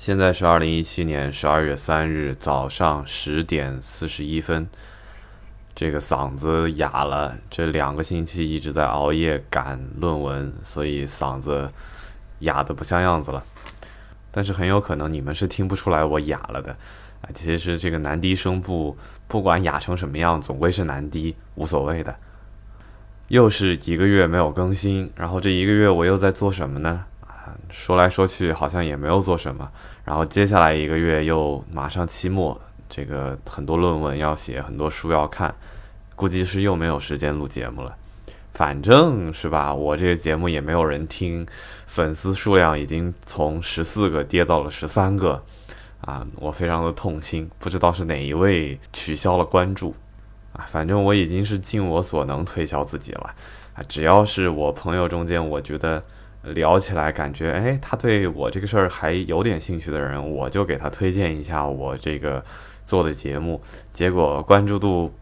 现在是二零一七年十二月三日早上十点四十一分，这个嗓子哑了，这两个星期一直在熬夜赶论文，所以嗓子哑的不像样子了。但是很有可能你们是听不出来我哑了的啊！其实这个男低声部不管哑成什么样，总归是男低，无所谓的。又是一个月没有更新，然后这一个月我又在做什么呢？说来说去好像也没有做什么，然后接下来一个月又马上期末，这个很多论文要写，很多书要看，估计是又没有时间录节目了。反正是吧，我这个节目也没有人听，粉丝数量已经从十四个跌到了十三个，啊，我非常的痛心，不知道是哪一位取消了关注，啊，反正我已经是尽我所能推销自己了，啊，只要是我朋友中间，我觉得。聊起来感觉，哎，他对我这个事儿还有点兴趣的人，我就给他推荐一下我这个做的节目，结果关注度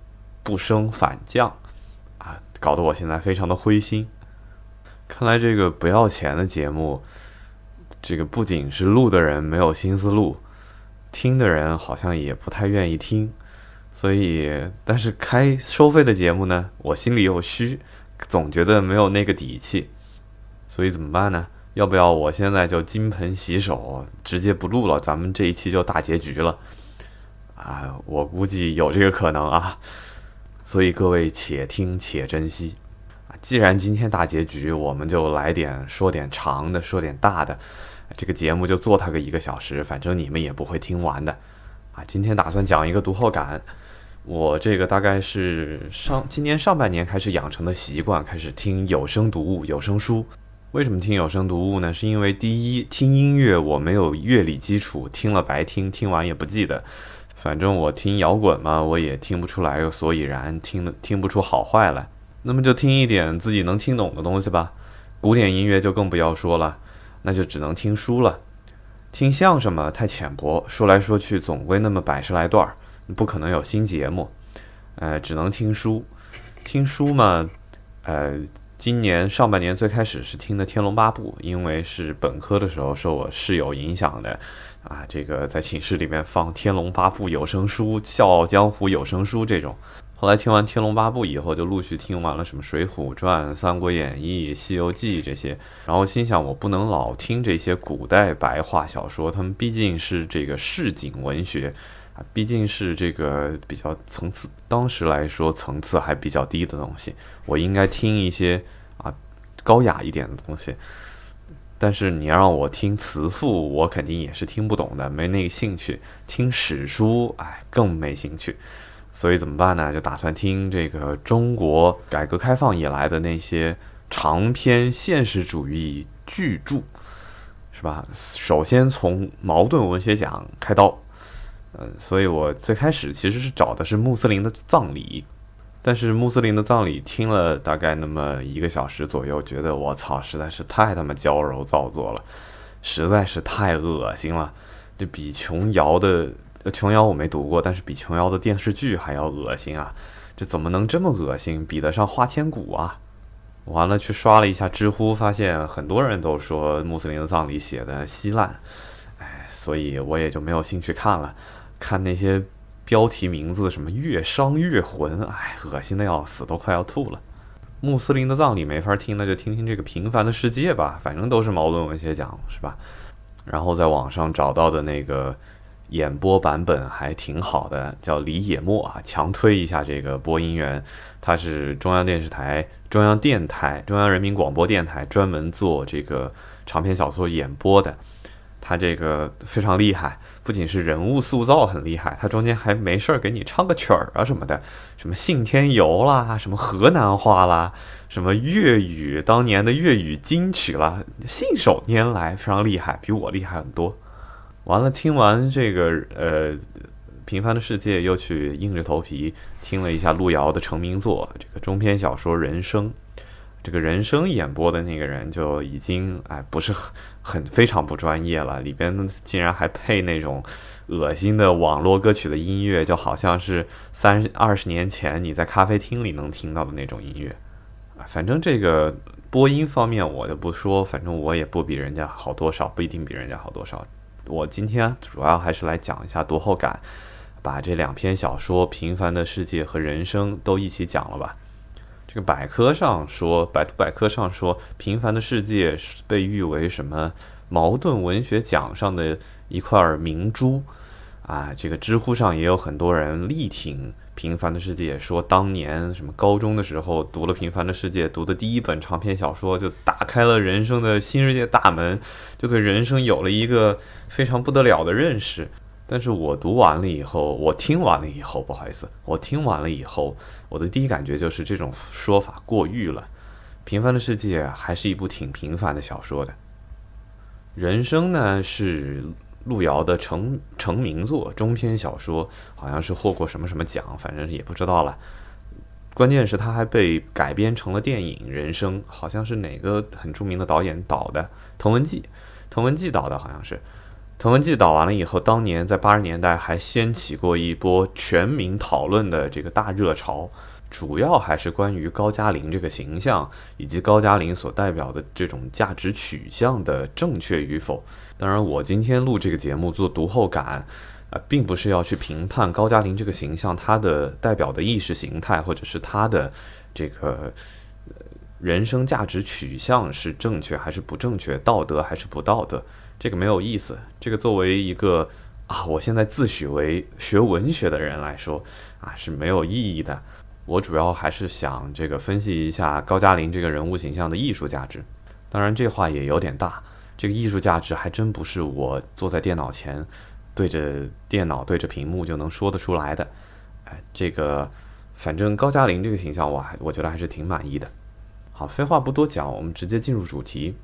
不升反降，啊，搞得我现在非常的灰心。看来这个不要钱的节目，这个不仅是录的人没有心思录，听的人好像也不太愿意听，所以，但是开收费的节目呢，我心里又虚，总觉得没有那个底气。所以怎么办呢？要不要我现在就金盆洗手，直接不录了？咱们这一期就大结局了啊！我估计有这个可能啊。所以各位且听且珍惜啊！既然今天大结局，我们就来点说点长的，说点大的。这个节目就做它个一个小时，反正你们也不会听完的啊！今天打算讲一个读后感。我这个大概是上今年上半年开始养成的习惯，开始听有声读物、有声书。为什么听有声读物呢？是因为第一，听音乐我没有乐理基础，听了白听，听完也不记得。反正我听摇滚嘛，我也听不出来个所以然，听的听不出好坏来。那么就听一点自己能听懂的东西吧。古典音乐就更不要说了，那就只能听书了。听相声嘛，太浅薄，说来说去总归那么百十来段儿，不可能有新节目。呃，只能听书。听书嘛，呃。今年上半年最开始是听的《天龙八部》，因为是本科的时候受我室友影响的，啊，这个在寝室里面放《天龙八部》有声书、《笑傲江湖》有声书这种。后来听完《天龙八部》以后，就陆续听完了什么《水浒传》《三国演义》《西游记》这些，然后心想我不能老听这些古代白话小说，他们毕竟是这个市井文学。毕竟是这个比较层次，当时来说层次还比较低的东西，我应该听一些啊高雅一点的东西。但是你让我听词赋，我肯定也是听不懂的，没那个兴趣。听史书，哎，更没兴趣。所以怎么办呢？就打算听这个中国改革开放以来的那些长篇现实主义巨著，是吧？首先从茅盾文学奖开刀。嗯，所以我最开始其实是找的是穆斯林的葬礼，但是穆斯林的葬礼听了大概那么一个小时左右，觉得我操，实在是太他妈矫揉造作了，实在是太恶心了，就比琼瑶的琼瑶我没读过，但是比琼瑶的电视剧还要恶心啊！这怎么能这么恶心？比得上花千骨啊！完了去刷了一下知乎，发现很多人都说穆斯林的葬礼写的稀烂，哎，所以我也就没有兴趣看了。看那些标题名字，什么越伤越魂，哎，恶心的要死，都快要吐了。穆斯林的葬礼没法听，那就听听这个平凡的世界吧，反正都是矛盾文学奖，是吧？然后在网上找到的那个演播版本还挺好的，叫李野墨啊，强推一下这个播音员，他是中央电视台、中央电台、中央人民广播电台专门做这个长篇小说演播的，他这个非常厉害。不仅是人物塑造很厉害，他中间还没事儿给你唱个曲儿啊什么的，什么信天游啦，什么河南话啦，什么粤语当年的粤语金曲啦，信手拈来，非常厉害，比我厉害很多。完了，听完这个呃《平凡的世界》，又去硬着头皮听了一下路遥的成名作这个中篇小说《人生》。这个人声演播的那个人就已经哎不是很很非常不专业了，里边竟然还配那种恶心的网络歌曲的音乐，就好像是三二十年前你在咖啡厅里能听到的那种音乐。反正这个播音方面我就不说，反正我也不比人家好多少，不一定比人家好多少。我今天主要还是来讲一下读后感，把这两篇小说《平凡的世界》和《人生》都一起讲了吧。这个百科上说，百度百科上说，《平凡的世界》被誉为什么茅盾文学奖上的一块明珠啊。这个知乎上也有很多人力挺。《平凡的世界》说，当年什么高中的时候读了《平凡的世界》，读的第一本长篇小说，就打开了人生的新世界大门，就对人生有了一个非常不得了的认识。但是我读完了以后，我听完了以后，不好意思，我听完了以后，我的第一感觉就是这种说法过誉了。《平凡的世界》还是一部挺平凡的小说的，人生呢是。路遥的成成名作中篇小说，好像是获过什么什么奖，反正也不知道了。关键是他还被改编成了电影《人生》，好像是哪个很著名的导演导的，滕文骥，滕文骥导的，好像是。滕文骥导完了以后，当年在八十年代还掀起过一波全民讨论的这个大热潮。主要还是关于高加林这个形象，以及高加林所代表的这种价值取向的正确与否。当然，我今天录这个节目做读后感，啊，并不是要去评判高加林这个形象他的代表的意识形态，或者是他的这个人生价值取向是正确还是不正确，道德还是不道德，这个没有意思。这个作为一个啊，我现在自诩为学文学的人来说，啊，是没有意义的。我主要还是想这个分析一下高加林这个人物形象的艺术价值。当然，这话也有点大。这个艺术价值还真不是我坐在电脑前，对着电脑对着屏幕就能说得出来的。哎，这个反正高加林这个形象，我还我觉得还是挺满意的。好，废话不多讲，我们直接进入主题。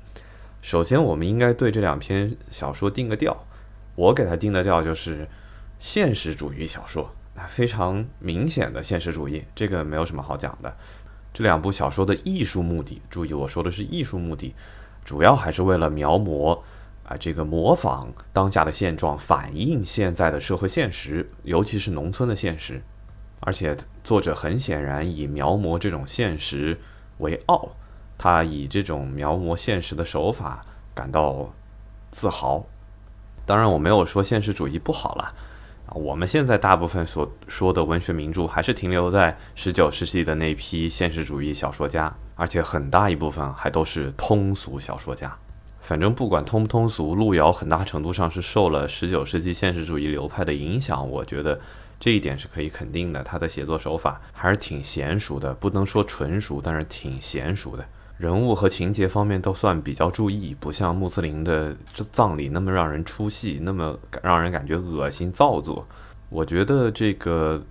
首先，我们应该对这两篇小说定个调。我给它定的调就是现实主义小说。非常明显的现实主义，这个没有什么好讲的。这两部小说的艺术目的，注意我说的是艺术目的，主要还是为了描摹啊，这个模仿当下的现状，反映现在的社会现实，尤其是农村的现实。而且作者很显然以描摹这种现实为傲，他以这种描摹现实的手法感到自豪。当然，我没有说现实主义不好了。啊，我们现在大部分所说的文学名著，还是停留在十九世纪的那批现实主义小说家，而且很大一部分还都是通俗小说家。反正不管通不通俗，路遥很大程度上是受了十九世纪现实主义流派的影响。我觉得这一点是可以肯定的。他的写作手法还是挺娴熟的，不能说纯熟，但是挺娴熟的。人物和情节方面都算比较注意，不像穆斯林的葬礼那么让人出戏，那么让人感觉恶心造作。我觉得这个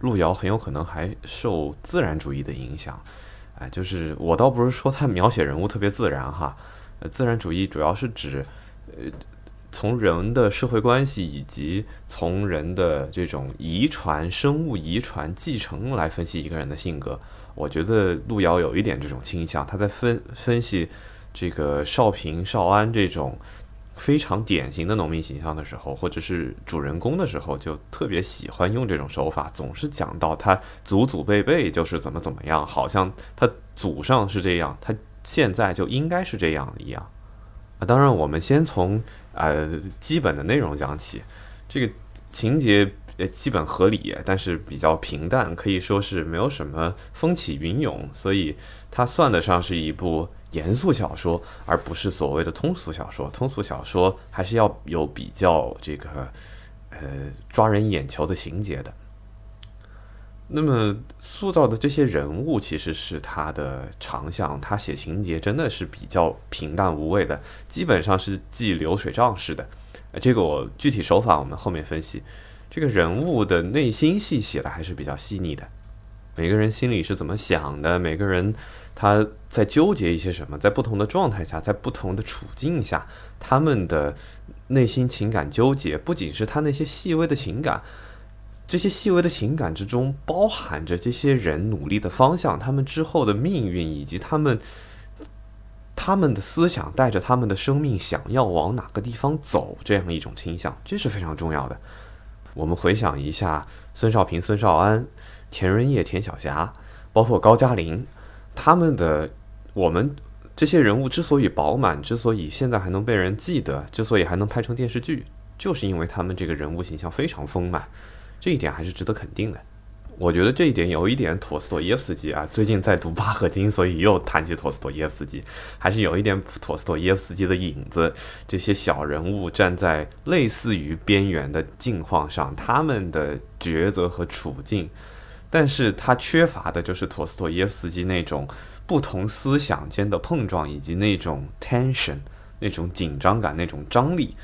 路遥很有可能还受自然主义的影响。哎，就是我倒不是说他描写人物特别自然哈，呃，自然主义主要是指呃从人的社会关系以及从人的这种遗传、生物遗传继承来分析一个人的性格。我觉得路遥有一点这种倾向，他在分分析这个少平、少安这种非常典型的农民形象的时候，或者是主人公的时候，就特别喜欢用这种手法，总是讲到他祖祖辈辈就是怎么怎么样，好像他祖上是这样，他现在就应该是这样一样。啊，当然，我们先从呃基本的内容讲起，这个情节。也基本合理，但是比较平淡，可以说是没有什么风起云涌，所以它算得上是一部严肃小说，而不是所谓的通俗小说。通俗小说还是要有比较这个呃抓人眼球的情节的。那么塑造的这些人物其实是他的长项，他写情节真的是比较平淡无味的，基本上是记流水账式的。这个我具体手法我们后面分析。这个人物的内心戏写的还是比较细腻的，每个人心里是怎么想的，每个人他在纠结一些什么，在不同的状态下，在不同的处境下，他们的内心情感纠结，不仅是他那些细微的情感，这些细微的情感之中包含着这些人努力的方向，他们之后的命运，以及他们他们的思想带着他们的生命想要往哪个地方走，这样一种倾向，这是非常重要的。我们回想一下，孙少平、孙少安、田润叶、田晓霞，包括高加林，他们的我们这些人物之所以饱满，之所以现在还能被人记得，之所以还能拍成电视剧，就是因为他们这个人物形象非常丰满，这一点还是值得肯定的。我觉得这一点有一点陀思妥耶夫斯基啊，最近在读巴赫金，所以又谈起陀思妥耶夫斯基，还是有一点陀思妥耶夫斯基的影子。这些小人物站在类似于边缘的境况上，他们的抉择和处境，但是他缺乏的就是陀思妥耶夫斯基那种不同思想间的碰撞，以及那种 tension，那种紧张感，那种张力。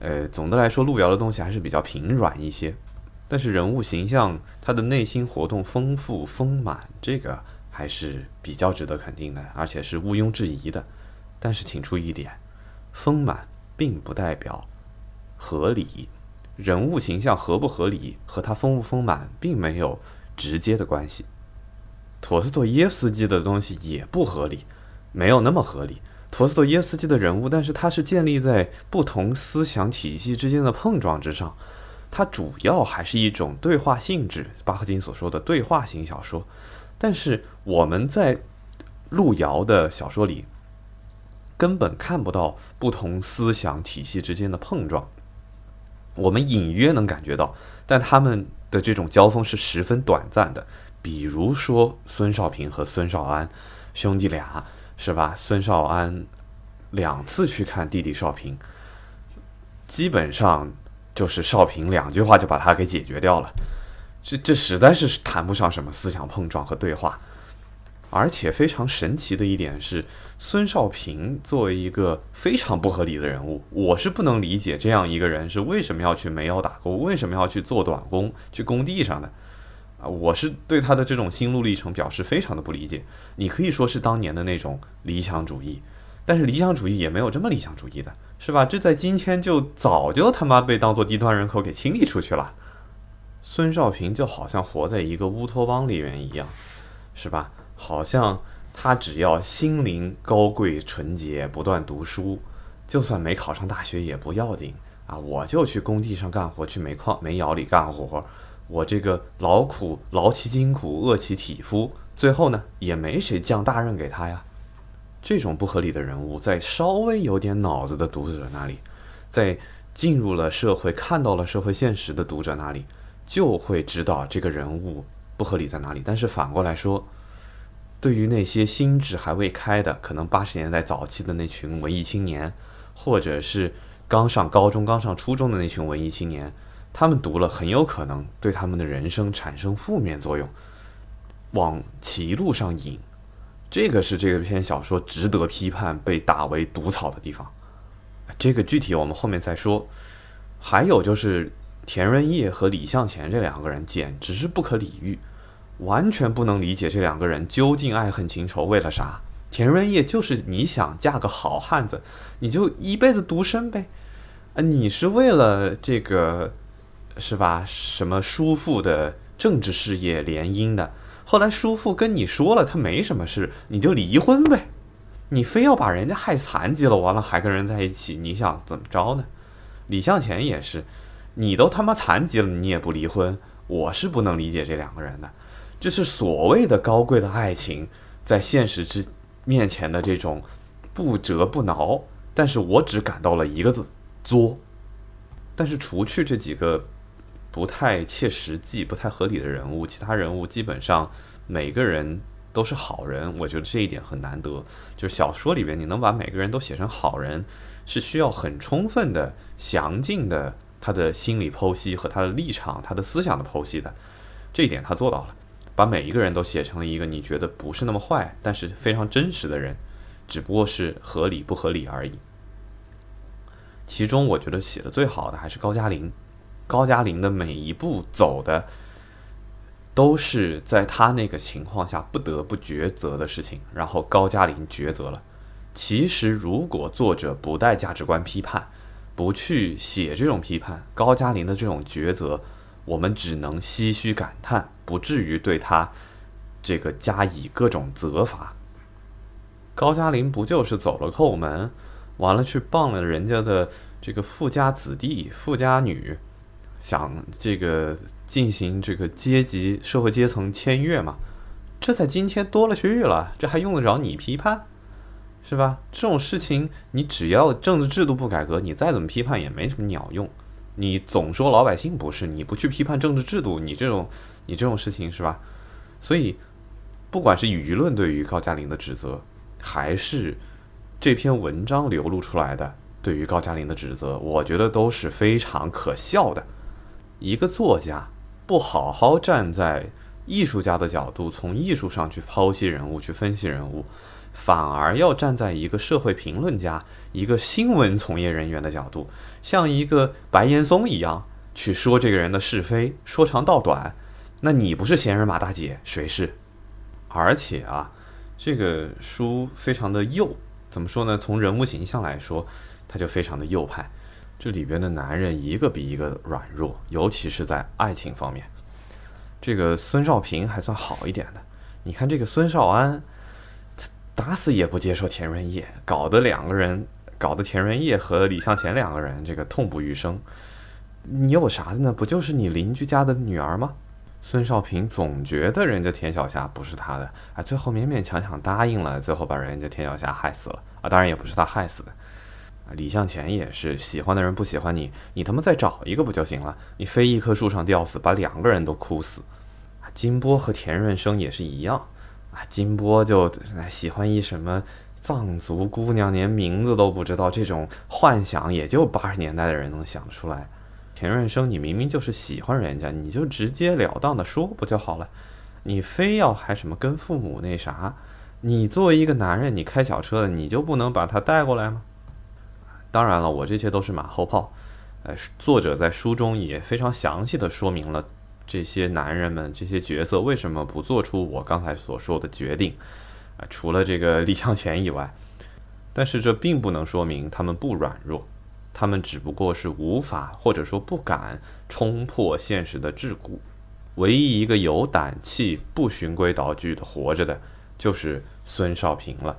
呃，总的来说，路遥的东西还是比较平软一些。但是人物形象，他的内心活动丰富丰满，这个还是比较值得肯定的，而且是毋庸置疑的。但是请注意一点，丰满并不代表合理。人物形象合不合理和他丰不丰满并没有直接的关系。陀思妥耶夫斯基的东西也不合理，没有那么合理。陀思妥耶夫斯基的人物，但是他是建立在不同思想体系之间的碰撞之上。它主要还是一种对话性质，巴赫金所说的对话型小说。但是我们在路遥的小说里根本看不到不同思想体系之间的碰撞，我们隐约能感觉到，但他们的这种交锋是十分短暂的。比如说孙少平和孙少安兄弟俩，是吧？孙少安两次去看弟弟少平，基本上。就是少平两句话就把他给解决掉了，这这实在是谈不上什么思想碰撞和对话。而且非常神奇的一点是，孙少平作为一个非常不合理的人物，我是不能理解这样一个人是为什么要去煤窑打工，为什么要去做短工，去工地上的啊！我是对他的这种心路历程表示非常的不理解。你可以说是当年的那种理想主义，但是理想主义也没有这么理想主义的。是吧？这在今天就早就他妈被当做低端人口给清理出去了。孙少平就好像活在一个乌托邦里面一样，是吧？好像他只要心灵高贵纯洁，不断读书，就算没考上大学也不要紧啊！我就去工地上干活，去煤矿煤窑里干活，我这个劳苦劳其筋骨，饿其体肤，最后呢，也没谁降大任给他呀。这种不合理的人物，在稍微有点脑子的读者那里，在进入了社会、看到了社会现实的读者那里，就会知道这个人物不合理在哪里。但是反过来说，对于那些心智还未开的，可能八十年代早期的那群文艺青年，或者是刚上高中、刚上初中的那群文艺青年，他们读了，很有可能对他们的人生产生负面作用，往歧路上引。这个是这个篇小说值得批判、被打为毒草的地方。这个具体我们后面再说。还有就是田润叶和李向前这两个人简直是不可理喻，完全不能理解这两个人究竟爱恨情仇为了啥。田润叶就是你想嫁个好汉子，你就一辈子独身呗。啊，你是为了这个是吧？什么叔父的政治事业联姻的？后来叔父跟你说了，他没什么事，你就离婚呗。你非要把人家害残疾了，完了还跟人在一起，你想怎么着呢？李向前也是，你都他妈残疾了，你也不离婚，我是不能理解这两个人的。这是所谓的高贵的爱情，在现实之面前的这种不折不挠。但是我只感到了一个字：作。但是除去这几个。不太切实际、不太合理的人物，其他人物基本上每个人都是好人，我觉得这一点很难得。就是小说里边你能把每个人都写成好人，是需要很充分的、详尽的他的心理剖析和他的立场、他的思想的剖析的。这一点他做到了，把每一个人都写成了一个你觉得不是那么坏，但是非常真实的人，只不过是合理不合理而已。其中我觉得写的最好的还是高加林。高加林的每一步走的，都是在他那个情况下不得不抉择的事情，然后高加林抉择了。其实，如果作者不带价值观批判，不去写这种批判，高加林的这种抉择，我们只能唏嘘感叹，不至于对他这个加以各种责罚。高加林不就是走了后门，完了去傍了人家的这个富家子弟、富家女？想这个进行这个阶级社会阶层签约嘛？这在今天多了去了，这还用得着你批判？是吧？这种事情，你只要政治制度不改革，你再怎么批判也没什么鸟用。你总说老百姓不是，你不去批判政治制度，你这种你这种事情是吧？所以，不管是舆论对于高加林的指责，还是这篇文章流露出来的对于高加林的指责，我觉得都是非常可笑的。一个作家不好好站在艺术家的角度，从艺术上去剖析人物、去分析人物，反而要站在一个社会评论家、一个新闻从业人员的角度。像一个白岩松一样去说这个人的是非，说长道短，那你不是闲人马大姐，谁是？而且啊，这个书非常的右，怎么说呢？从人物形象来说，他就非常的右派。这里边的男人一个比一个软弱，尤其是在爱情方面。这个孙少平还算好一点的，你看这个孙少安，他打死也不接受田润叶，搞得两个人。搞得田润叶和李向前两个人这个痛不欲生，你有啥的呢？不就是你邻居家的女儿吗？孙少平总觉得人家田晓霞不是他的，啊，最后勉勉强强答应了，最后把人家田晓霞害死了啊！当然也不是他害死的，李向前也是喜欢的人不喜欢你，你他妈再找一个不就行了？你非一棵树上吊死，把两个人都哭死。金波和田润生也是一样，啊，金波就喜欢一什么。藏族姑娘连名字都不知道，这种幻想也就八十年代的人能想得出来。田润生，你明明就是喜欢人家，你就直截了当的说不就好了？你非要还什么跟父母那啥？你作为一个男人，你开小车的，你就不能把他带过来吗？当然了，我这些都是马后炮。呃，作者在书中也非常详细的说明了这些男人们、这些角色为什么不做出我刚才所说的决定。啊，除了这个李向前以外，但是这并不能说明他们不软弱，他们只不过是无法或者说不敢冲破现实的桎梏。唯一一个有胆气、不循规蹈矩的活着的，就是孙少平了。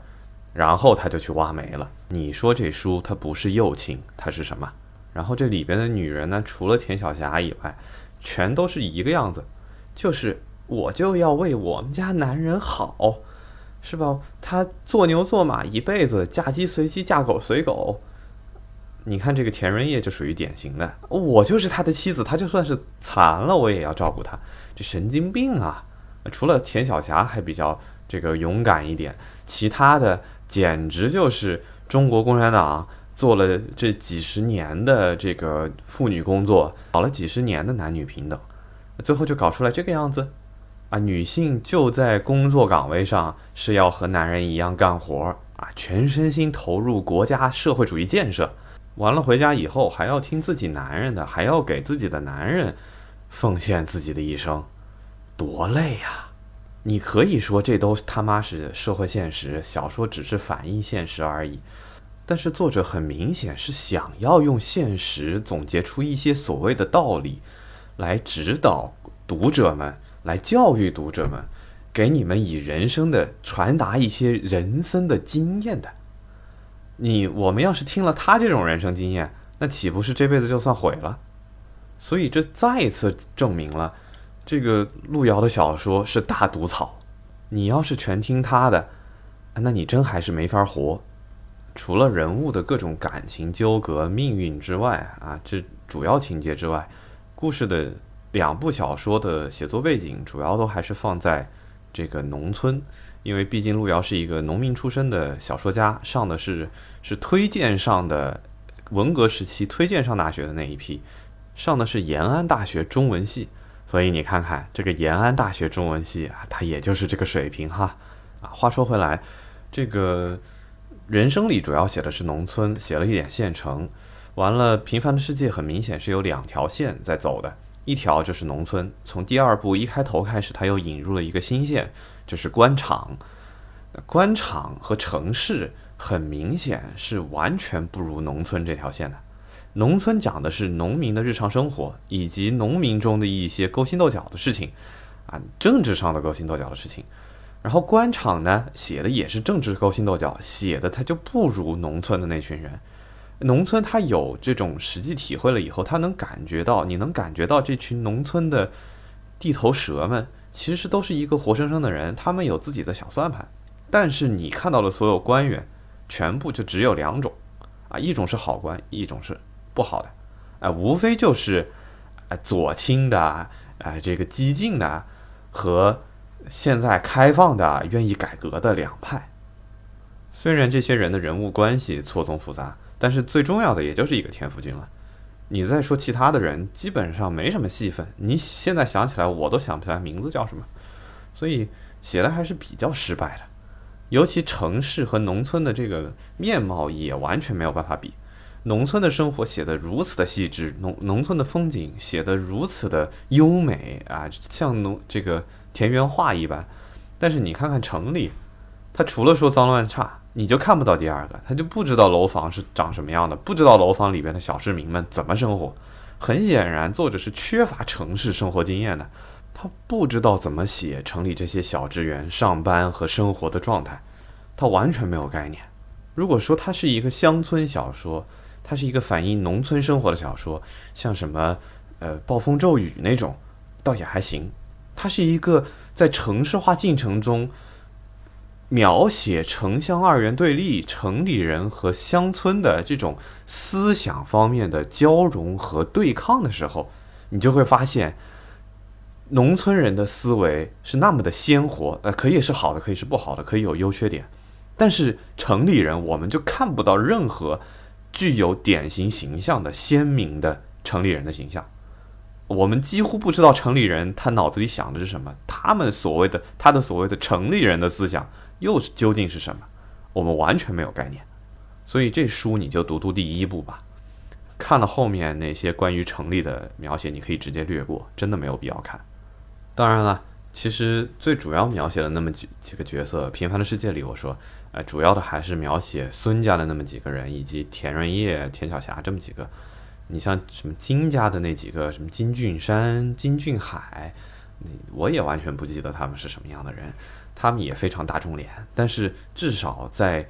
然后他就去挖煤了。你说这书它不是幼情，它是什么？然后这里边的女人呢，除了田晓霞以外，全都是一个样子，就是我就要为我们家男人好。是吧？他做牛做马一辈子，嫁鸡随鸡，嫁狗随狗。你看这个田润叶就属于典型的，我就是他的妻子，他就算是残了，我也要照顾他。这神经病啊！除了田晓霞还比较这个勇敢一点，其他的简直就是中国共产党做了这几十年的这个妇女工作，搞了几十年的男女平等，最后就搞出来这个样子。啊，女性就在工作岗位上是要和男人一样干活啊，全身心投入国家社会主义建设。完了回家以后还要听自己男人的，还要给自己的男人奉献自己的一生，多累呀！你可以说这都他妈是社会现实，小说只是反映现实而已。但是作者很明显是想要用现实总结出一些所谓的道理，来指导读者们。来教育读者们，给你们以人生的传达一些人生的经验的。你我们要是听了他这种人生经验，那岂不是这辈子就算毁了？所以这再一次证明了，这个路遥的小说是大毒草。你要是全听他的，那你真还是没法活。除了人物的各种感情纠葛、命运之外啊，这主要情节之外，故事的。两部小说的写作背景主要都还是放在这个农村，因为毕竟路遥是一个农民出身的小说家，上的是是推荐上的文革时期推荐上大学的那一批，上的是延安大学中文系，所以你看看这个延安大学中文系啊，它也就是这个水平哈啊。话说回来，这个人生里主要写的是农村，写了一点县城，完了平凡的世界很明显是有两条线在走的。一条就是农村，从第二部一开头开始，他又引入了一个新线，就是官场。官场和城市很明显是完全不如农村这条线的。农村讲的是农民的日常生活，以及农民中的一些勾心斗角的事情，啊，政治上的勾心斗角的事情。然后官场呢，写的也是政治勾心斗角，写的他就不如农村的那群人。农村他有这种实际体会了以后，他能感觉到，你能感觉到这群农村的地头蛇们，其实都是一个活生生的人，他们有自己的小算盘。但是你看到的所有官员，全部就只有两种，啊，一种是好官，一种是不好的，哎，无非就是，哎，左倾的，哎，这个激进的和现在开放的、愿意改革的两派。虽然这些人的人物关系错综复杂，但是最重要的也就是一个田福军了。你再说其他的人，基本上没什么戏份。你现在想起来，我都想不起来名字叫什么，所以写的还是比较失败的。尤其城市和农村的这个面貌也完全没有办法比。农村的生活写得如此的细致，农农村的风景写得如此的优美啊，像农这个田园画一般。但是你看看城里，它除了说脏乱差。你就看不到第二个，他就不知道楼房是长什么样的，不知道楼房里边的小市民们怎么生活。很显然，作者是缺乏城市生活经验的，他不知道怎么写城里这些小职员上班和生活的状态，他完全没有概念。如果说它是一个乡村小说，它是一个反映农村生活的小说，像什么呃暴风骤雨那种，倒也还行。它是一个在城市化进程中。描写城乡二元对立、城里人和乡村的这种思想方面的交融和对抗的时候，你就会发现，农村人的思维是那么的鲜活，呃，可以是好的，可以是不好的，可以有优缺点。但是城里人，我们就看不到任何具有典型形象的鲜明的城里人的形象。我们几乎不知道城里人他脑子里想的是什么，他们所谓的他的所谓的城里人的思想。又是究竟是什么？我们完全没有概念，所以这书你就读读第一部吧。看了后面那些关于城里的描写，你可以直接略过，真的没有必要看。当然了，其实最主要描写的那么几几个角色，《平凡的世界》里，我说，呃，主要的还是描写孙家的那么几个人，以及田润叶、田晓霞这么几个。你像什么金家的那几个，什么金俊山、金俊海，我也完全不记得他们是什么样的人。他们也非常大众脸，但是至少在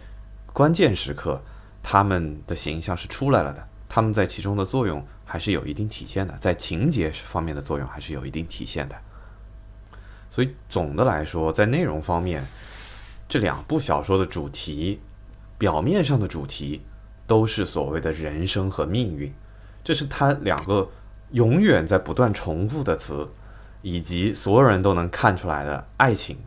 关键时刻，他们的形象是出来了的。他们在其中的作用还是有一定体现的，在情节方面的作用还是有一定体现的。所以总的来说，在内容方面，这两部小说的主题，表面上的主题都是所谓的人生和命运，这是他两个永远在不断重复的词，以及所有人都能看出来的爱情。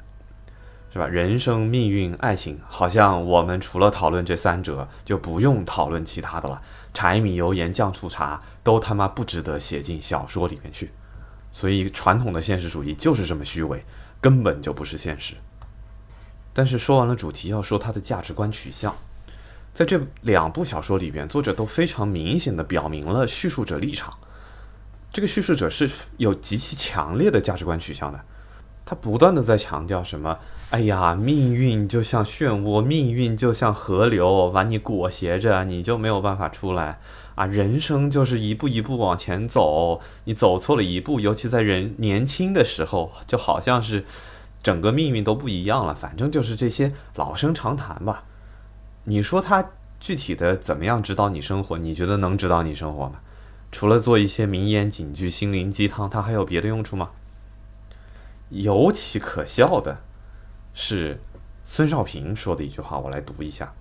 是吧？人生、命运、爱情，好像我们除了讨论这三者，就不用讨论其他的了。柴米油盐酱醋茶都他妈不值得写进小说里面去。所以，传统的现实主义就是这么虚伪，根本就不是现实。但是说完了主题，要说它的价值观取向，在这两部小说里边，作者都非常明显的表明了叙述者立场。这个叙述者是有极其强烈的价值观取向的。他不断的在强调什么？哎呀，命运就像漩涡，命运就像河流，把你裹挟着，你就没有办法出来啊！人生就是一步一步往前走，你走错了一步，尤其在人年轻的时候，就好像是整个命运都不一样了。反正就是这些老生常谈吧。你说他具体的怎么样指导你生活？你觉得能指导你生活吗？除了做一些名言警句、心灵鸡汤，他还有别的用处吗？尤其可笑的是孙少平说的一句话，我来读一下：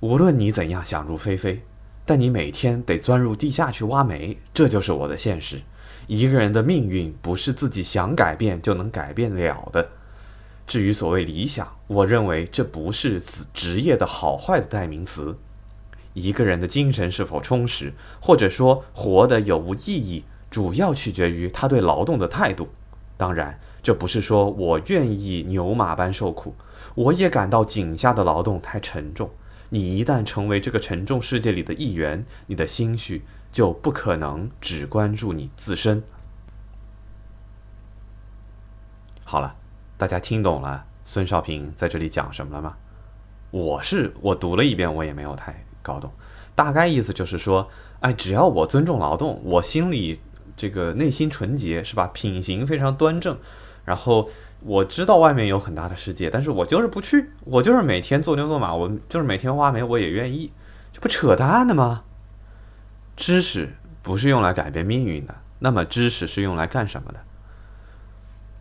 无论你怎样想入非非，但你每天得钻入地下去挖煤，这就是我的现实。一个人的命运不是自己想改变就能改变了的。至于所谓理想，我认为这不是职业的好坏的代名词。一个人的精神是否充实，或者说活得有无意义，主要取决于他对劳动的态度。当然，这不是说我愿意牛马般受苦，我也感到井下的劳动太沉重。你一旦成为这个沉重世界里的一员，你的心绪就不可能只关注你自身。好了，大家听懂了孙少平在这里讲什么了吗？我是我读了一遍，我也没有太搞懂。大概意思就是说，哎，只要我尊重劳动，我心里。这个内心纯洁是吧？品行非常端正，然后我知道外面有很大的世界，但是我就是不去，我就是每天做牛做马，我就是每天挖煤，我也愿意，这不扯淡的吗？知识不是用来改变命运的，那么知识是用来干什么的？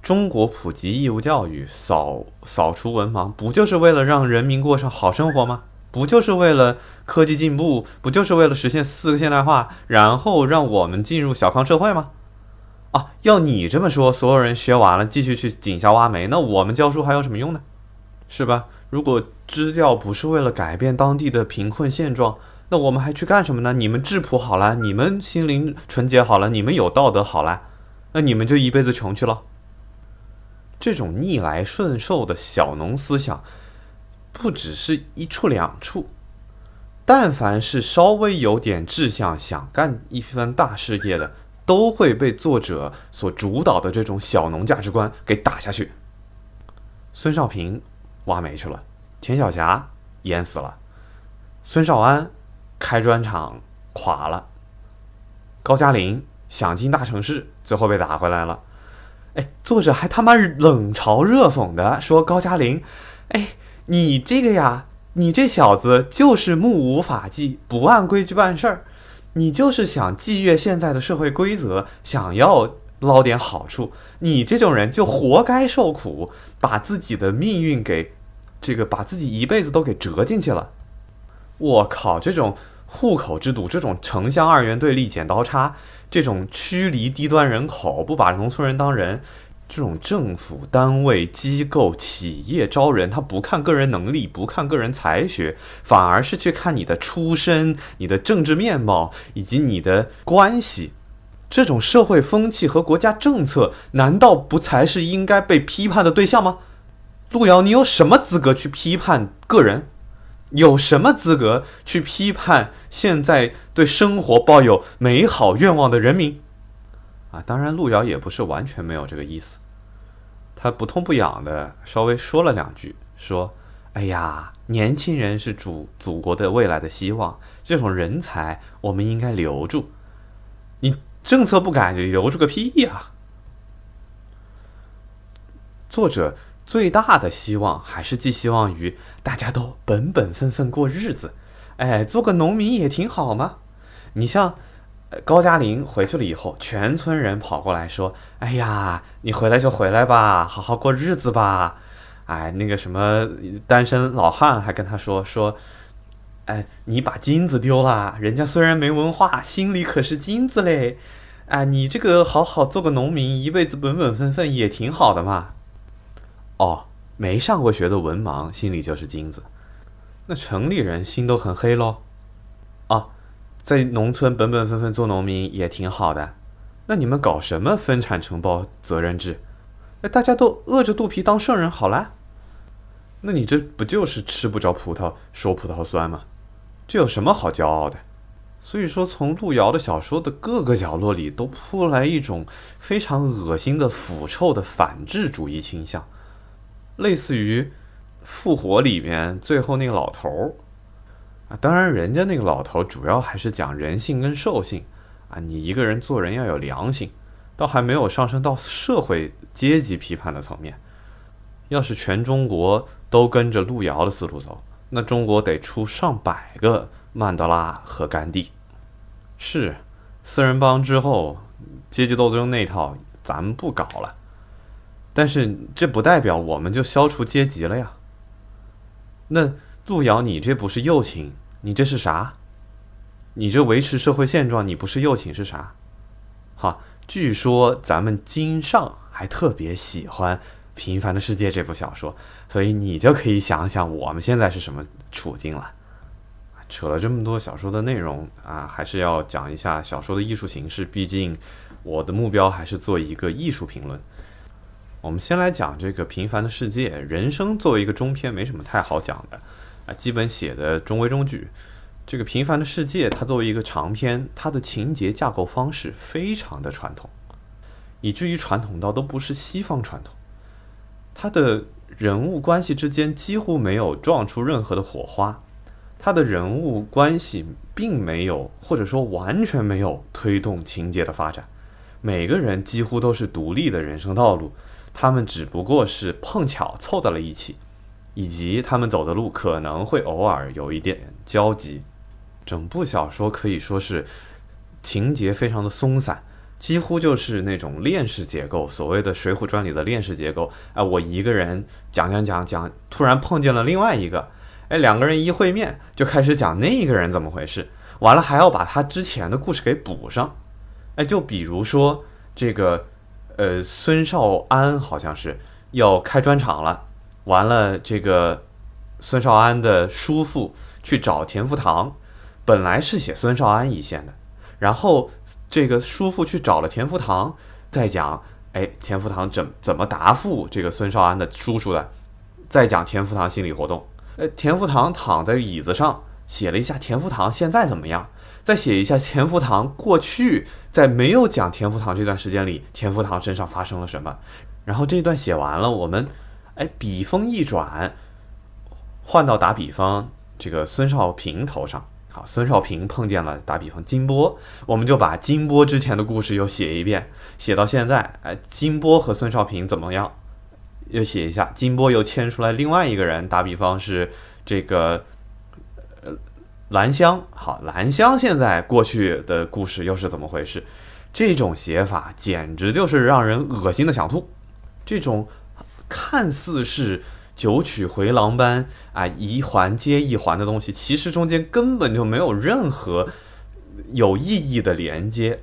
中国普及义务教育，扫扫除文盲，不就是为了让人民过上好生活吗？不就是为了科技进步？不就是为了实现四个现代化，然后让我们进入小康社会吗？啊，要你这么说，所有人学完了继续去井下挖煤，那我们教书还有什么用呢？是吧？如果支教不是为了改变当地的贫困现状，那我们还去干什么呢？你们质朴好了，你们心灵纯洁好了，你们有道德好了，那你们就一辈子穷去了。这种逆来顺受的小农思想，不只是一处两处。但凡是稍微有点志向、想干一番大事业的，都会被作者所主导的这种小农价值观给打下去。孙少平挖煤去了，田晓霞淹死了，孙少安开砖厂垮了，高加林想进大城市，最后被打回来了。哎，作者还他妈冷嘲热讽的说高加林，哎，你这个呀，你这小子就是目无法纪，不按规矩办事儿，你就是想僭越现在的社会规则，想要捞点好处，你这种人就活该受苦，把自己的命运给这个，把自己一辈子都给折进去了。我靠，这种户口制度，这种城乡二元对立、剪刀差。这种驱离低端人口，不把农村人当人，这种政府单位、机构、企业招人，他不看个人能力，不看个人才学，反而是去看你的出身、你的政治面貌以及你的关系。这种社会风气和国家政策，难道不才是应该被批判的对象吗？路遥，你有什么资格去批判个人？有什么资格去批判现在对生活抱有美好愿望的人民？啊，当然，路遥也不是完全没有这个意思，他不痛不痒的稍微说了两句，说：“哎呀，年轻人是祖祖国的未来的希望，这种人才我们应该留住。你政策不改，你留住个屁呀！”作者。最大的希望还是寄希望于大家都本本分分过日子，哎，做个农民也挺好嘛。你像高加林回去了以后，全村人跑过来说：“哎呀，你回来就回来吧，好好过日子吧。”哎，那个什么单身老汉还跟他说说：“哎，你把金子丢了，人家虽然没文化，心里可是金子嘞。哎，你这个好好做个农民，一辈子本本分分也挺好的嘛。”哦，没上过学的文盲心里就是金子，那城里人心都很黑喽。啊，在农村本本分分做农民也挺好的，那你们搞什么分产承包责任制？哎，大家都饿着肚皮当圣人好了，那你这不就是吃不着葡萄说葡萄酸吗？这有什么好骄傲的？所以说，从路遥的小说的各个角落里都扑来一种非常恶心的腐臭的反智主义倾向。类似于《复活》里面最后那个老头儿啊，当然人家那个老头主要还是讲人性跟兽性啊，你一个人做人要有良心，倒还没有上升到社会阶级批判的层面。要是全中国都跟着路遥的思路走，那中国得出上百个曼德拉和甘地。是四人帮之后，阶级斗争那套咱们不搞了。但是这不代表我们就消除阶级了呀。那路遥，你这不是右倾，你这是啥？你这维持社会现状，你不是右倾是啥？哈，据说咱们金上还特别喜欢《平凡的世界》这部小说，所以你就可以想想我们现在是什么处境了。扯了这么多小说的内容啊，还是要讲一下小说的艺术形式，毕竟我的目标还是做一个艺术评论。我们先来讲这个《平凡的世界》。人生作为一个中篇，没什么太好讲的，啊，基本写的中规中矩。这个《平凡的世界》，它作为一个长篇，它的情节架构方式非常的传统，以至于传统到都不是西方传统。它的人物关系之间几乎没有撞出任何的火花，它的人物关系并没有，或者说完全没有推动情节的发展。每个人几乎都是独立的人生道路。他们只不过是碰巧凑在了一起，以及他们走的路可能会偶尔有一点交集。整部小说可以说是情节非常的松散，几乎就是那种链式结构，所谓的《水浒传》里的链式结构。哎，我一个人讲讲讲讲，突然碰见了另外一个，哎，两个人一会面就开始讲那一个人怎么回事，完了还要把他之前的故事给补上。哎，就比如说这个，呃，孙少安好像是要开专场了，完了这个孙少安的叔父去找田福堂，本来是写孙少安一线的，然后。这个叔父去找了田福堂，再讲，哎，田福堂怎怎么答复这个孙少安的叔叔的？再讲田福堂心理活动。呃，田福堂躺在椅子上写了一下田福堂现在怎么样，再写一下田福堂过去在没有讲田福堂这段时间里，田福堂身上发生了什么。然后这一段写完了，我们，哎，笔锋一转，换到打比方这个孙少平头上。好，孙少平碰见了，打比方金波，我们就把金波之前的故事又写一遍，写到现在，哎，金波和孙少平怎么样？又写一下，金波又牵出来另外一个人，打比方是这个兰香，好，兰香现在过去的故事又是怎么回事？这种写法简直就是让人恶心的想吐，这种看似是。九曲回廊般啊，一环接一环的东西，其实中间根本就没有任何有意义的连接，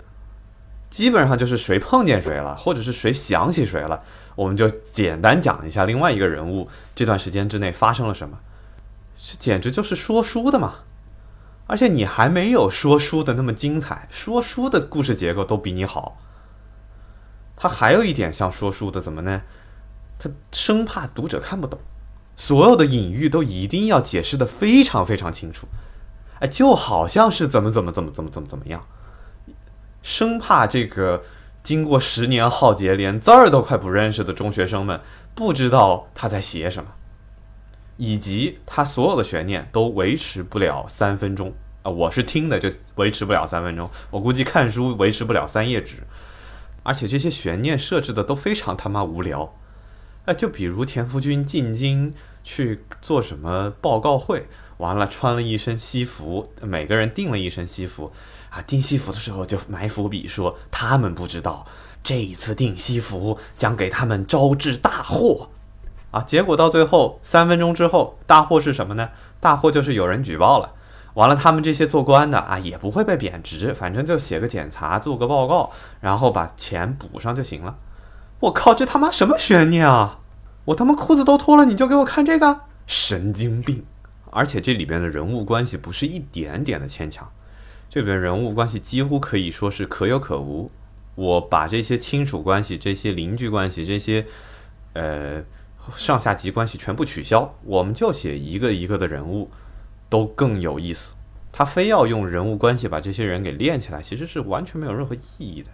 基本上就是谁碰见谁了，或者是谁想起谁了，我们就简单讲一下另外一个人物这段时间之内发生了什么，这简直就是说书的嘛！而且你还没有说书的那么精彩，说书的故事结构都比你好。他还有一点像说书的，怎么呢？他生怕读者看不懂，所有的隐喻都一定要解释的非常非常清楚，哎，就好像是怎么怎么怎么怎么怎么怎么样，生怕这个经过十年浩劫连字儿都快不认识的中学生们不知道他在写什么，以及他所有的悬念都维持不了三分钟啊！我是听的就维持不了三分钟，我估计看书维持不了三页纸，而且这些悬念设置的都非常他妈无聊。哎，就比如田福军进京去做什么报告会，完了穿了一身西服，每个人订了一身西服，啊，订西服的时候就埋伏笔说他们不知道这一次订西服将给他们招致大祸，啊，结果到最后三分钟之后，大祸是什么呢？大祸就是有人举报了，完了他们这些做官的啊也不会被贬职，反正就写个检查，做个报告，然后把钱补上就行了。我靠，这他妈什么悬念啊！我他妈裤子都脱了，你就给我看这个神经病！而且这里边的人物关系不是一点点的牵强，这边人物关系几乎可以说是可有可无。我把这些亲属关系、这些邻居关系、这些呃上下级关系全部取消，我们就写一个一个的人物，都更有意思。他非要用人物关系把这些人给连起来，其实是完全没有任何意义的。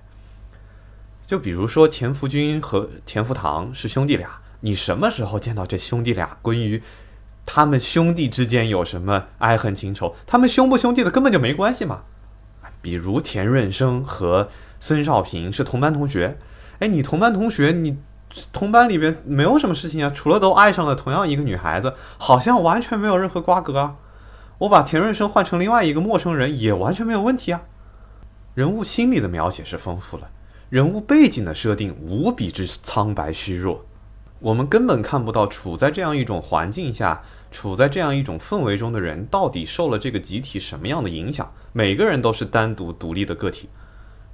就比如说田福军和田福堂是兄弟俩，你什么时候见到这兄弟俩关于他们兄弟之间有什么爱恨情仇？他们兄不兄弟的根本就没关系嘛。比如田润生和孙少平是同班同学，哎，你同班同学，你同班里边没有什么事情啊，除了都爱上了同样一个女孩子，好像完全没有任何瓜葛啊。我把田润生换成另外一个陌生人也完全没有问题啊。人物心理的描写是丰富了。人物背景的设定无比之苍白虚弱，我们根本看不到处在这样一种环境下、处在这样一种氛围中的人到底受了这个集体什么样的影响。每个人都是单独独立的个体，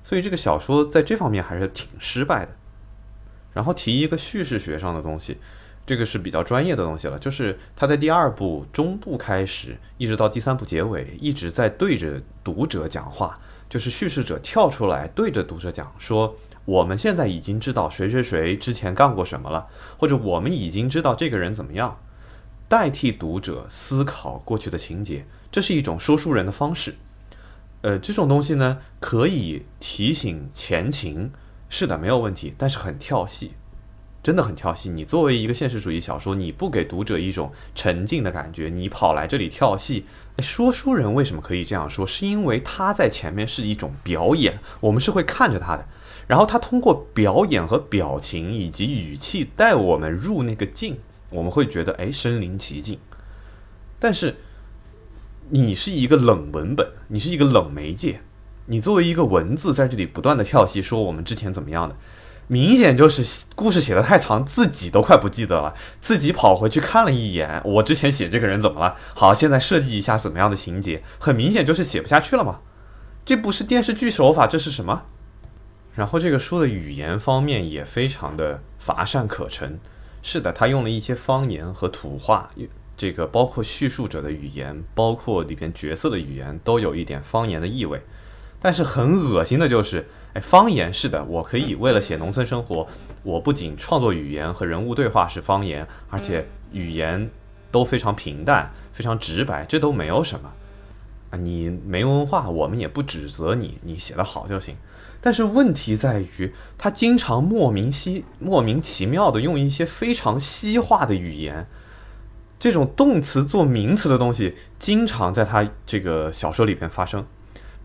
所以这个小说在这方面还是挺失败的。然后提一个叙事学上的东西，这个是比较专业的东西了，就是他在第二部中部开始，一直到第三部结尾，一直在对着读者讲话。就是叙事者跳出来对着读者讲说：“我们现在已经知道谁谁谁之前干过什么了，或者我们已经知道这个人怎么样。”代替读者思考过去的情节，这是一种说书人的方式。呃，这种东西呢，可以提醒前情，是的，没有问题，但是很跳戏。真的很跳戏。你作为一个现实主义小说，你不给读者一种沉浸的感觉，你跑来这里跳戏。说书人为什么可以这样说？是因为他在前面是一种表演，我们是会看着他的，然后他通过表演和表情以及语气带我们入那个境，我们会觉得哎身临其境。但是你是一个冷文本，你是一个冷媒介，你作为一个文字在这里不断的跳戏，说我们之前怎么样的，明显就是故事写的太长，自己都快不记得了，自己跑回去看了一眼，我之前写这个人怎么了？好，现在设计一下怎么样的情节，很明显就是写不下去了嘛。这不是电视剧手法，这是什么？然后这个书的语言方面也非常的乏善可陈。是的，他用了一些方言和土话，这个包括叙述者的语言，包括里边角色的语言，都有一点方言的意味。但是很恶心的就是，哎，方言是的，我可以为了写农村生活，我不仅创作语言和人物对话是方言，而且语言都非常平淡、非常直白，这都没有什么啊。你没文化，我们也不指责你，你写得好就行。但是问题在于，他经常莫名西莫名其妙的用一些非常西化的语言，这种动词做名词的东西，经常在他这个小说里边发生。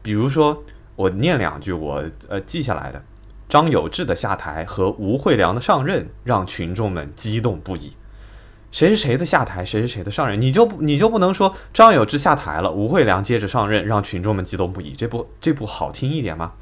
比如说，我念两句我呃记下来的：张有志的下台和吴惠良的上任，让群众们激动不已。谁是谁的下台，谁是谁的上任，你就不你就不能说张有志下台了，吴惠良接着上任，让群众们激动不已？这不这不好听一点吗？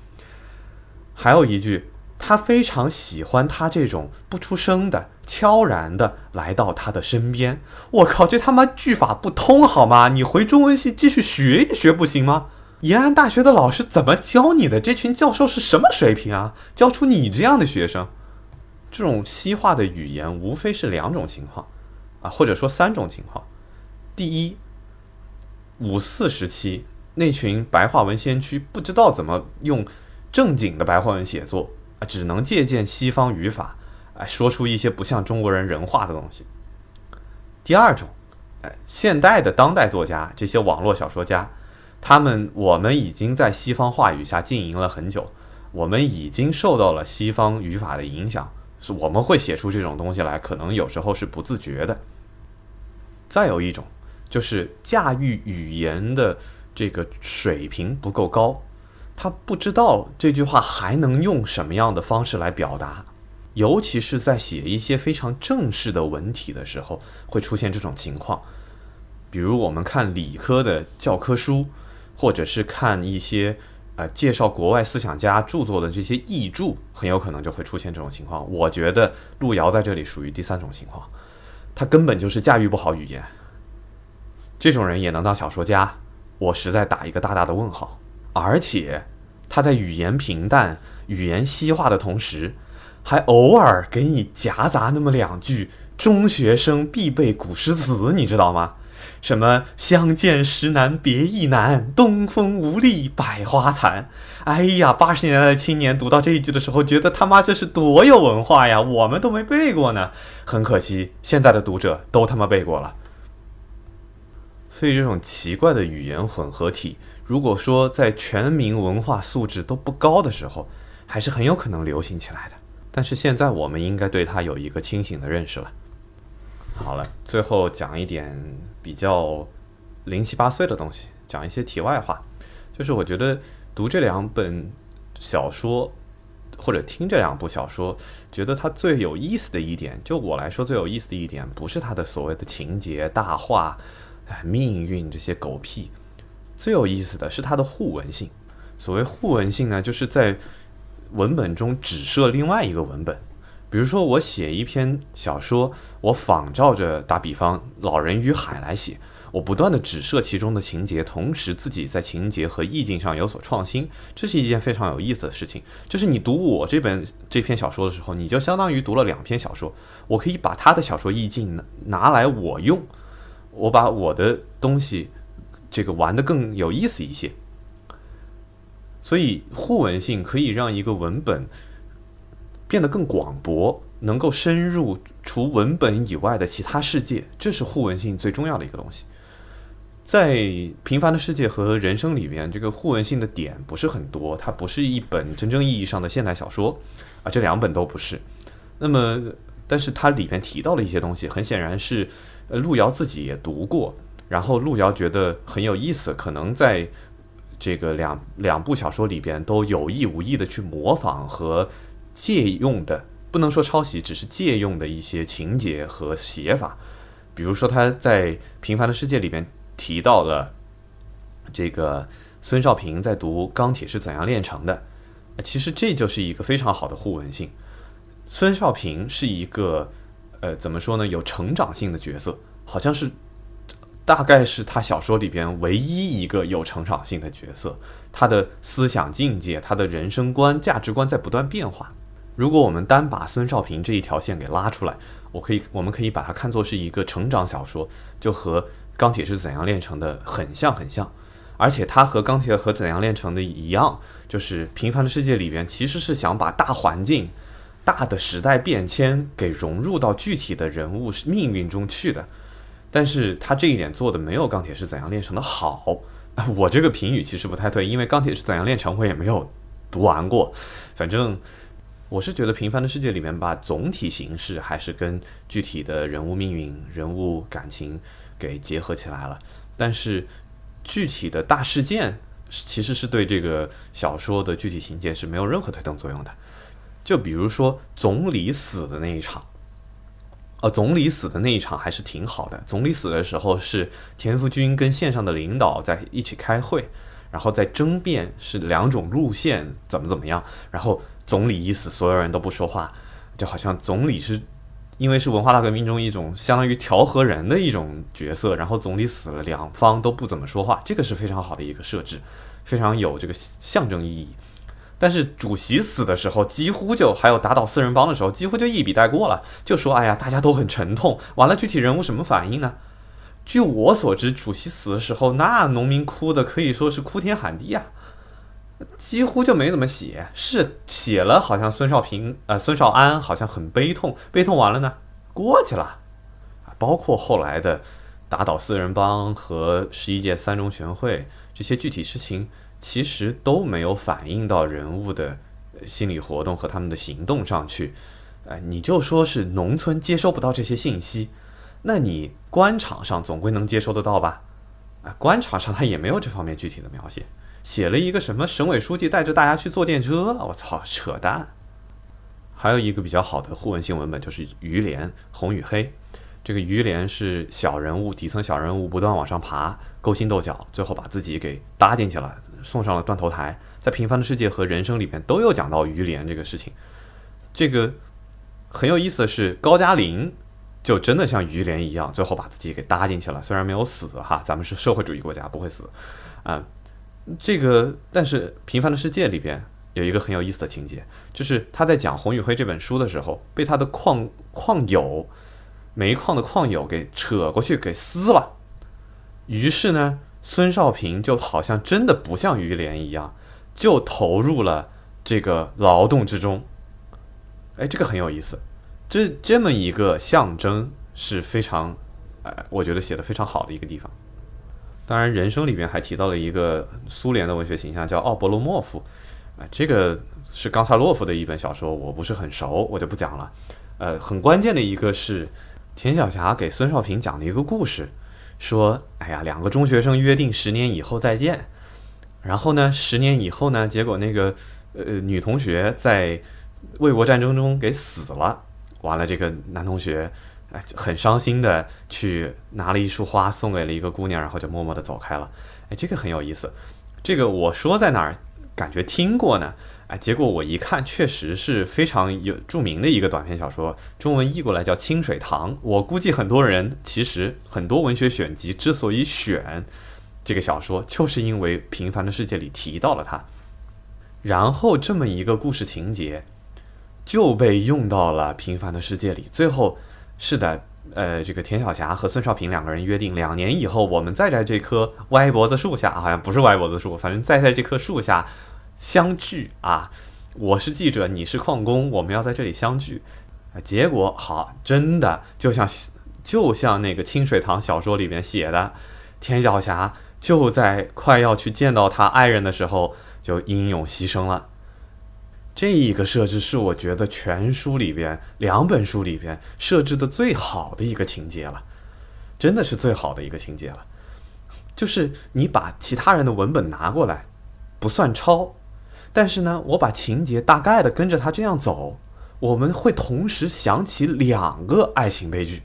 还有一句，他非常喜欢他这种不出声的、悄然的来到他的身边。我靠，这他妈句法不通好吗？你回中文系继续学一学不行吗？延安大学的老师怎么教你的？这群教授是什么水平啊？教出你这样的学生？这种西化的语言无非是两种情况，啊，或者说三种情况。第一，五四时期那群白话文先驱不知道怎么用。正经的白话文写作啊，只能借鉴西方语法，哎，说出一些不像中国人人话的东西。第二种，哎，现代的当代作家，这些网络小说家，他们我们已经在西方话语下经营了很久，我们已经受到了西方语法的影响，是我们会写出这种东西来，可能有时候是不自觉的。再有一种，就是驾驭语言的这个水平不够高。他不知道这句话还能用什么样的方式来表达，尤其是在写一些非常正式的文体的时候，会出现这种情况。比如我们看理科的教科书，或者是看一些呃介绍国外思想家著作的这些译著，很有可能就会出现这种情况。我觉得路遥在这里属于第三种情况，他根本就是驾驭不好语言。这种人也能当小说家，我实在打一个大大的问号。而且，他在语言平淡、语言西化的同时，还偶尔给你夹杂那么两句中学生必背古诗词，你知道吗？什么“相见时难别亦难，东风无力百花残”。哎呀，八十年代的青年读到这一句的时候，觉得他妈这是多有文化呀！我们都没背过呢。很可惜，现在的读者都他妈背过了。所以，这种奇怪的语言混合体。如果说在全民文化素质都不高的时候，还是很有可能流行起来的。但是现在我们应该对它有一个清醒的认识了。好了，最后讲一点比较零七八碎的东西，讲一些题外话。就是我觉得读这两本小说，或者听这两部小说，觉得它最有意思的一点，就我来说最有意思的一点，不是它的所谓的情节大话、哎命运这些狗屁。最有意思的是它的互文性。所谓互文性呢，就是在文本中只涉另外一个文本。比如说，我写一篇小说，我仿照着打比方《老人与海》来写，我不断的指涉其中的情节，同时自己在情节和意境上有所创新，这是一件非常有意思的事情。就是你读我这本这篇小说的时候，你就相当于读了两篇小说。我可以把他的小说意境拿来我用，我把我的东西。这个玩的更有意思一些，所以互文性可以让一个文本变得更广博，能够深入除文本以外的其他世界，这是互文性最重要的一个东西。在《平凡的世界》和《人生》里边，这个互文性的点不是很多，它不是一本真正意义上的现代小说啊，这两本都不是。那么，但是它里面提到的一些东西，很显然是路遥自己也读过。然后路遥觉得很有意思，可能在这个两两部小说里边都有意无意的去模仿和借用的，不能说抄袭，只是借用的一些情节和写法。比如说他在《平凡的世界》里边提到了这个孙少平在读《钢铁是怎样炼成的》，其实这就是一个非常好的互文性。孙少平是一个，呃，怎么说呢？有成长性的角色，好像是，大概是他小说里边唯一一个有成长性的角色。他的思想境界、他的人生观、价值观在不断变化。如果我们单把孙少平这一条线给拉出来，我可以，我们可以把它看作是一个成长小说，就和《钢铁是怎样炼成的》很像很像。而且它和《钢铁和怎样炼成的》一样，就是平凡的世界里边，其实是想把大环境。大的时代变迁给融入到具体的人物命运中去的，但是他这一点做的没有《钢铁是怎样炼成的》好。我这个评语其实不太对，因为《钢铁是怎样炼成》我也没有读完过。反正我是觉得《平凡的世界》里面把总体形式还是跟具体的人物命运、人物感情给结合起来了，但是具体的大事件其实是对这个小说的具体情节是没有任何推动作用的。就比如说总理死的那一场，呃，总理死的那一场还是挺好的。总理死的时候是田福军跟线上的领导在一起开会，然后在争辩是两种路线怎么怎么样。然后总理一死，所有人都不说话，就好像总理是因为是文化大革命中一种相当于调和人的一种角色。然后总理死了，两方都不怎么说话，这个是非常好的一个设置，非常有这个象征意义。但是主席死的时候，几乎就还有打倒四人帮的时候，几乎就一笔带过了，就说：“哎呀，大家都很沉痛。”完了，具体人物什么反应呢？据我所知，主席死的时候，那农民哭的可以说是哭天喊地啊，几乎就没怎么写，是写了，好像孙少平呃孙少安好像很悲痛，悲痛完了呢，过去了。包括后来的打倒四人帮和十一届三中全会这些具体事情。其实都没有反映到人物的心理活动和他们的行动上去，呃，你就说是农村接收不到这些信息，那你官场上总归能接收得到吧？啊，官场上他也没有这方面具体的描写，写了一个什么省委书记带着大家去坐电车，我操，扯淡！还有一个比较好的互文性文本就是于连红与黑，这个于连是小人物，底层小人物不断往上爬。勾心斗角，最后把自己给搭进去了，送上了断头台。在平凡的世界和人生里面都有讲到于连这个事情。这个很有意思的是，高加林就真的像于连一样，最后把自己给搭进去了。虽然没有死哈，咱们是社会主义国家，不会死啊。这个但是平凡的世界里边有一个很有意思的情节，就是他在讲《红与灰》这本书的时候，被他的矿矿友煤矿的矿友给扯过去给撕了。于是呢，孙少平就好像真的不像于连一样，就投入了这个劳动之中。哎，这个很有意思，这这么一个象征是非常，呃，我觉得写的非常好的一个地方。当然，人生里面还提到了一个苏联的文学形象，叫奥伯洛莫夫。啊，这个是冈萨洛夫的一本小说，我不是很熟，我就不讲了。呃，很关键的一个是田晓霞给孙少平讲的一个故事。说，哎呀，两个中学生约定十年以后再见，然后呢，十年以后呢，结果那个呃女同学在卫国战争中给死了，完了这个男同学哎很伤心的去拿了一束花送给了一个姑娘，然后就默默的走开了，哎，这个很有意思，这个我说在哪儿感觉听过呢？哎，结果我一看，确实是非常有著名的一个短篇小说，中文译过来叫《清水塘》。我估计很多人其实很多文学选集之所以选这个小说，就是因为《平凡的世界》里提到了它，然后这么一个故事情节就被用到了《平凡的世界》里。最后是的，呃，这个田晓霞和孙少平两个人约定，两年以后我们再在这棵歪脖子树下，好像不是歪脖子树，反正再在这棵树下。相聚啊！我是记者，你是矿工，我们要在这里相聚。结果好，真的就像就像那个清水塘小说里面写的，田晓霞就在快要去见到他爱人的时候，就英勇牺牲了。这一个设置是我觉得全书里边两本书里边设置的最好的一个情节了，真的是最好的一个情节了。就是你把其他人的文本拿过来，不算抄。但是呢，我把情节大概的跟着他这样走，我们会同时想起两个爱情悲剧，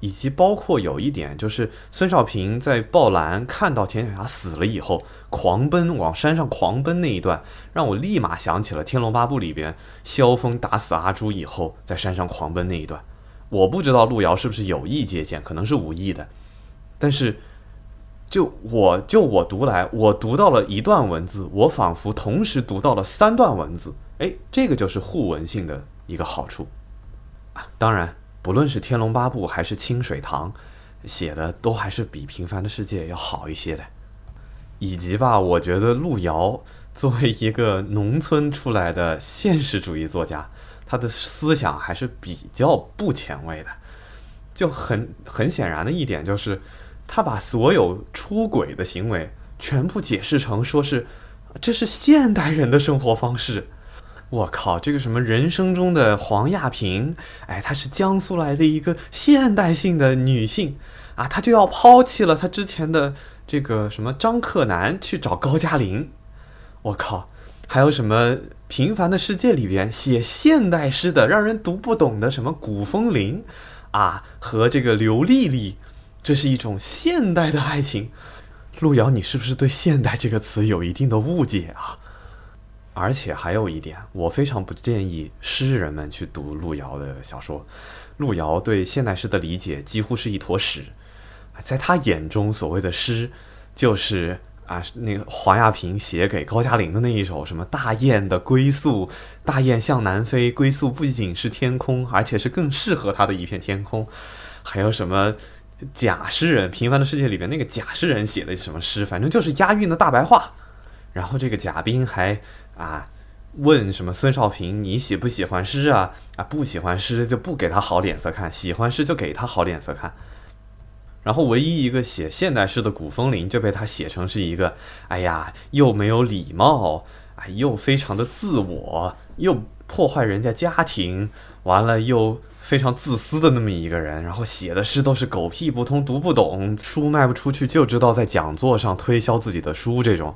以及包括有一点就是孙少平在抱兰看到田晓霞死了以后，狂奔往山上狂奔那一段，让我立马想起了《天龙八部》里边萧峰打死阿朱以后在山上狂奔那一段。我不知道路遥是不是有意借鉴，可能是无意的，但是就我就我读来，我读到了一段文字，我仿佛同时读到了三段文字。哎，这个就是互文性的一个好处啊！当然，不论是《天龙八部》还是《清水堂》，写的都还是比《平凡的世界》要好一些的。以及吧，我觉得路遥作为一个农村出来的现实主义作家，他的思想还是比较不前卫的。就很很显然的一点就是，他把所有出轨的行为全部解释成说是这是现代人的生活方式。我靠，这个什么人生中的黄亚萍，哎，她是江苏来的一个现代性的女性啊，她就要抛弃了她之前的这个什么张克南去找高加林。我靠，还有什么《平凡的世界》里边写现代诗的让人读不懂的什么古风铃啊，和这个刘丽丽，这是一种现代的爱情。路遥，你是不是对“现代”这个词有一定的误解啊？而且还有一点，我非常不建议诗人们去读路遥的小说。路遥对现代诗的理解几乎是一坨屎，在他眼中，所谓的诗就是啊，那个黄亚萍写给高加林的那一首什么“大雁的归宿”，大雁向南飞，归宿不仅是天空，而且是更适合它的一片天空。还有什么假诗人《平凡的世界》里边那个假诗人写的什么诗，反正就是押韵的大白话。然后这个贾冰还。啊，问什么孙少平，你喜不喜欢诗啊？啊，不喜欢诗就不给他好脸色看，喜欢诗就给他好脸色看。然后唯一一个写现代诗的古风铃就被他写成是一个，哎呀，又没有礼貌，哎，又非常的自我，又破坏人家家庭，完了又非常自私的那么一个人。然后写的诗都是狗屁不通，读不懂，书卖不出去，就知道在讲座上推销自己的书这种。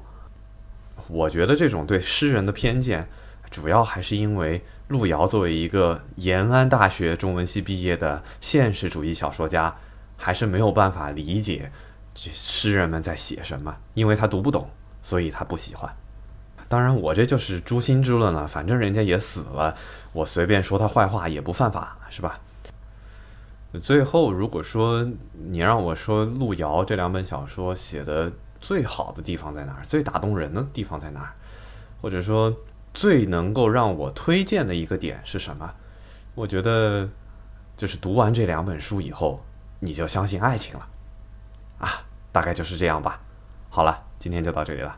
我觉得这种对诗人的偏见，主要还是因为路遥作为一个延安大学中文系毕业的现实主义小说家，还是没有办法理解这诗人们在写什么，因为他读不懂，所以他不喜欢。当然，我这就是诛心之论了，反正人家也死了，我随便说他坏话也不犯法，是吧？最后，如果说你让我说路遥这两本小说写的。最好的地方在哪儿？最打动人的地方在哪儿？或者说，最能够让我推荐的一个点是什么？我觉得，就是读完这两本书以后，你就相信爱情了，啊，大概就是这样吧。好了，今天就到这里了。